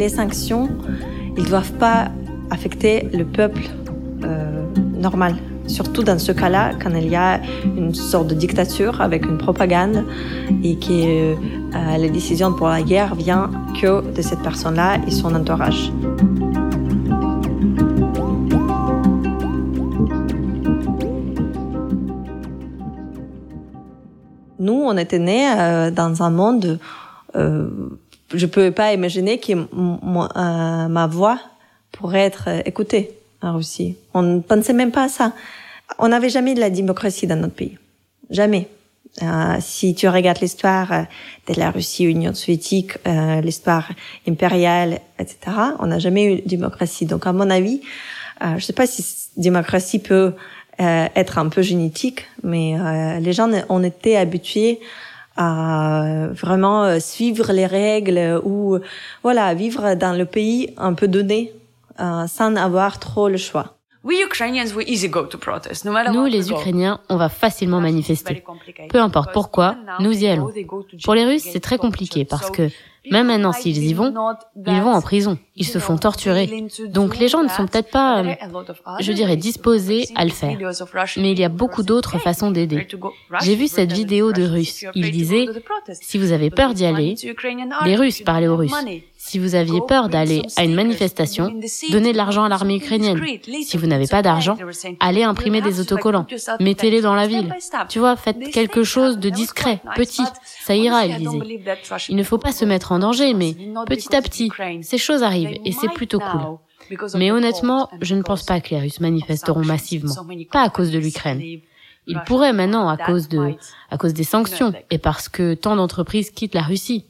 les sanctions, ils ne doivent pas affecter le peuple euh, normal. Surtout dans ce cas-là, quand il y a une sorte de dictature avec une propagande et que euh, la décision pour la guerre vient que de cette personne-là et son entourage. Nous, on était nés euh, dans un monde euh, je peux pas imaginer que euh, ma voix pourrait être écoutée en Russie. On ne pensait même pas à ça. On n'avait jamais de la démocratie dans notre pays. Jamais. Euh, si tu regardes l'histoire euh, de la Russie, Union soviétique, euh, l'histoire impériale, etc., on n'a jamais eu de démocratie. Donc, à mon avis, je sais pas si démocratie peut être un peu génétique, mais les gens ont été habitués à vraiment suivre les règles ou voilà vivre dans le pays un peu donné euh, sans avoir trop le choix. Nous, les Ukrainiens, on va facilement manifester. Peu importe pourquoi, nous y allons. Pour les Russes, c'est très compliqué parce que même maintenant, s'ils y vont, ils vont en prison. Ils se font torturer. Donc les gens ne sont peut-être pas, je dirais, disposés à le faire. Mais il y a beaucoup d'autres façons d'aider. J'ai vu cette vidéo de Russes. Il disait, si vous avez peur d'y aller, les Russes parlaient aux Russes. Si vous aviez peur d'aller à une manifestation, donnez de l'argent à l'armée ukrainienne. Si vous n'avez pas d'argent, allez imprimer des autocollants. Mettez-les dans la ville. Tu vois, faites quelque chose de discret, petit. Ça ira, il disait. Il ne faut pas se mettre en danger, mais petit à petit, ces choses arrivent et c'est plutôt cool. Mais honnêtement, je ne pense pas que les Russes manifesteront massivement. Pas à cause de l'Ukraine. Il pourrait maintenant à cause de, à cause des sanctions et parce que tant d'entreprises quittent la Russie.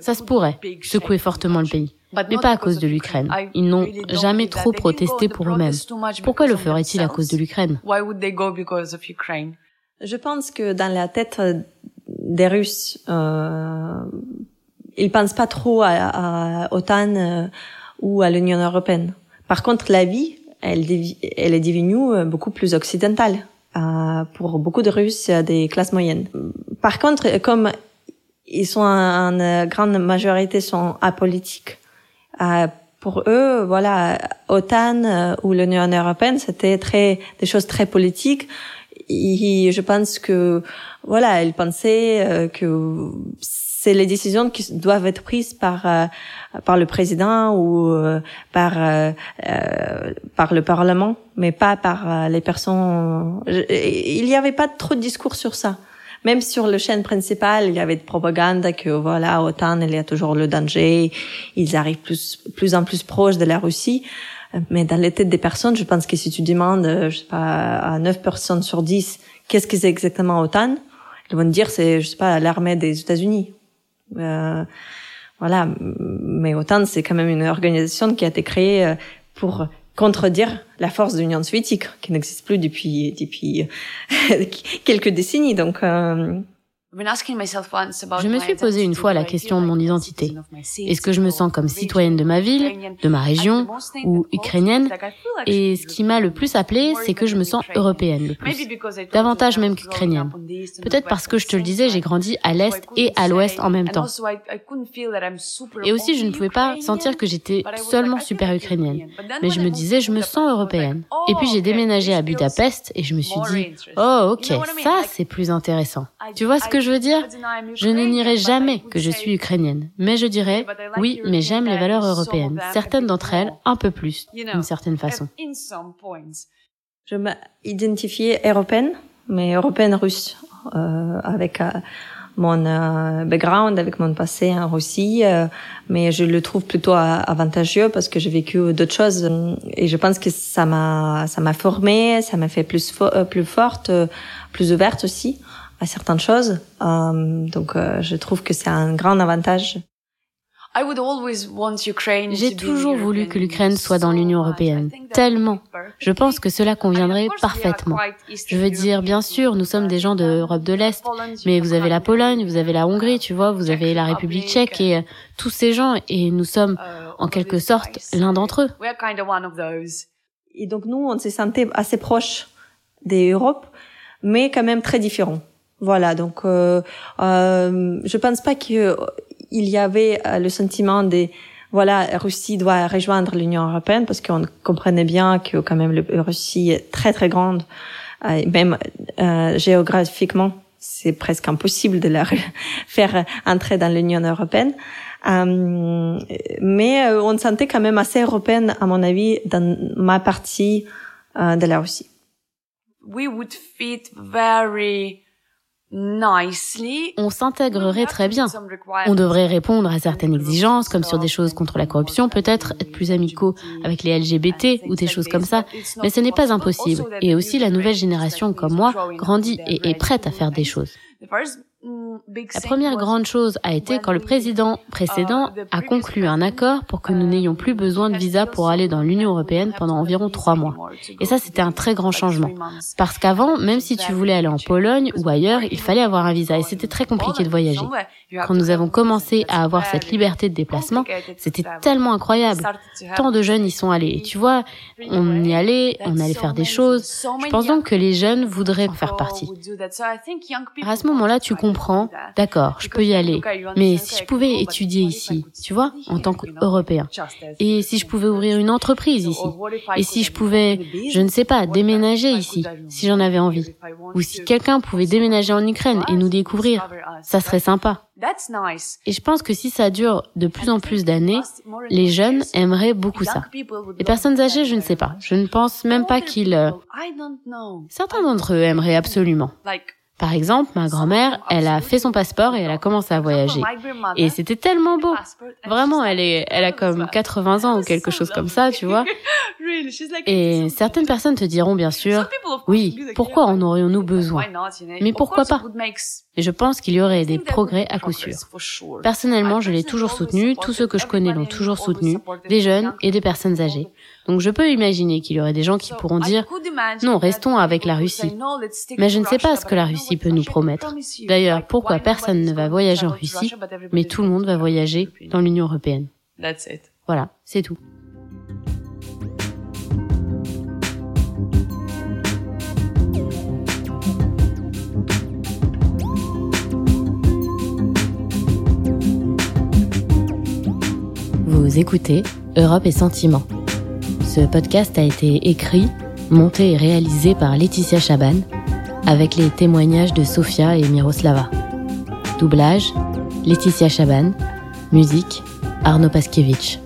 Ça se pourrait secouer fortement le pays. Mais pas à cause de l'Ukraine. Ils n'ont jamais trop protesté pour eux-mêmes. Pourquoi le feraient-ils à cause de l'Ukraine? Je pense que dans la tête des Russes, euh, ils pensent pas trop à, à OTAN euh, ou à l'Union européenne. Par contre, la vie, elle, elle est devenue euh, beaucoup plus occidentale euh, pour beaucoup de Russes des classes moyennes. Par contre, comme ils sont en, grande majorité sont apolitiques, euh, pour eux, voilà, OTAN euh, ou l'Union européenne, c'était très des choses très politiques. Et je pense que voilà, ils pensaient euh, que c'est les décisions qui doivent être prises par euh, par le président ou euh, par euh, par le parlement, mais pas par les personnes. Il n'y avait pas trop de discours sur ça. Même sur le chaîne principale, il y avait de propagande que voilà, autant il y a toujours le danger, ils arrivent plus plus en plus proches de la Russie. Mais dans les têtes des personnes, je pense que si tu demandes, je sais pas, à 9 personnes sur 10, qu'est-ce que c'est exactement OTAN, ils vont te dire c'est, je sais pas, l'armée des États-Unis euh, voilà, mais OTAN, c'est quand même une organisation qui a été créée euh, pour contredire la force de l'Union soviétique, qui n'existe plus depuis depuis quelques décennies. Donc, euh, je me suis posé une fois la question de mon identité. Est-ce que je me sens comme citoyenne de ma ville, de ma région ou ukrainienne? Et ce qui m'a le plus appelé, c'est que je me sens européenne le plus. Davantage même qu'ukrainienne. Peut-être parce que je te le disais, j'ai grandi à l'est et à l'ouest en même temps. Et aussi, je ne pouvais pas sentir que j'étais seulement super ukrainienne. Mais je me disais, je me sens européenne. Et puis j'ai déménagé à Budapest et je me suis dit, oh ok, ça c'est plus intéressant. Tu vois ce que je veux dire? Je ne nierai jamais que je suis ukrainienne, mais je dirais oui, mais j'aime les valeurs européennes, certaines d'entre elles un peu plus, d'une certaine façon. Je m'identifiais européenne, mais européenne russe, euh, avec euh, mon euh, background, avec mon passé en Russie, mais je le trouve plutôt avantageux parce que j'ai vécu d'autres choses. Et je pense que ça m'a ça m'a formée, ça m'a fait plus plus forte, plus ouverte aussi à certaines choses. Euh, donc, euh, je trouve que c'est un grand avantage. J'ai toujours voulu que l'Ukraine soit dans l'Union européenne, tellement. Je pense que cela conviendrait parfaitement. Je veux dire, bien sûr, nous sommes des gens d'Europe de l'Est, mais vous avez la Pologne, vous avez la Hongrie, tu vois, vous avez la République tchèque et euh, tous ces gens, et nous sommes en quelque sorte l'un d'entre eux. Et donc nous, on s'est sentis assez proches des Europes, mais quand même très différents. Voilà, donc euh, euh, je pense pas qu'il y avait euh, le sentiment des voilà, Russie doit rejoindre l'Union européenne parce qu'on comprenait bien que quand même la Russie est très très grande, euh, même euh, géographiquement, c'est presque impossible de la faire entrer dans l'Union européenne. Euh, mais euh, on sentait quand même assez européenne, à mon avis, dans ma partie euh, de la Russie. We would fit very on s'intégrerait très bien. On devrait répondre à certaines exigences, comme sur des choses contre la corruption, peut-être être plus amicaux avec les LGBT ou des choses comme ça, mais ce n'est pas impossible. Et aussi la nouvelle génération comme moi grandit et est prête à faire des choses. La première grande chose a été quand le président précédent a conclu un accord pour que nous n'ayons plus besoin de visa pour aller dans l'Union européenne pendant environ trois mois. Et ça, c'était un très grand changement. Parce qu'avant, même si tu voulais aller en Pologne ou ailleurs, il fallait avoir un visa et c'était très compliqué de voyager. Quand nous avons commencé à avoir cette liberté de déplacement, c'était tellement incroyable. Tant de jeunes y sont allés. Et tu vois, on y allait, on allait faire des choses. Je pense donc que les jeunes voudraient en faire partie. À ce moment-là, tu comprends, d'accord, je peux y aller. Mais si je pouvais étudier ici, tu vois, en tant qu'Européen. Et si je pouvais ouvrir une entreprise ici. Et si je pouvais, je ne sais pas, déménager ici, si j'en avais envie. Ou si quelqu'un pouvait déménager en Ukraine et nous découvrir, ça serait sympa. Et je pense que si ça dure de plus en plus d'années, les jeunes aimeraient beaucoup ça. Les personnes âgées, je ne sais pas. Je ne pense même pas qu'ils... Euh, certains d'entre eux aimeraient absolument. Par exemple, ma grand-mère, elle a fait son passeport et elle a commencé à voyager. Et c'était tellement beau. Vraiment, elle est, elle a comme 80 ans ou quelque chose comme ça, tu vois. Et certaines personnes te diront bien sûr, oui, pourquoi en aurions-nous besoin? Mais pourquoi pas? Et je pense qu'il y aurait des progrès à coup sûr. Personnellement, je l'ai toujours soutenu, tous ceux que je connais l'ont toujours soutenu, des jeunes et des personnes âgées. Donc je peux imaginer qu'il y aurait des gens qui pourront dire, non, restons avec la Russie. Mais je ne sais pas ce que la Russie peut nous promettre. D'ailleurs, pourquoi personne ne va voyager en Russie, mais tout le monde va voyager dans l'Union européenne. Voilà, c'est tout. Vous écoutez Europe et Sentiments. Ce podcast a été écrit, monté et réalisé par Laetitia Chaban, avec les témoignages de Sofia et Miroslava. Doublage, Laetitia Chaban. Musique, Arnaud Paskiewicz.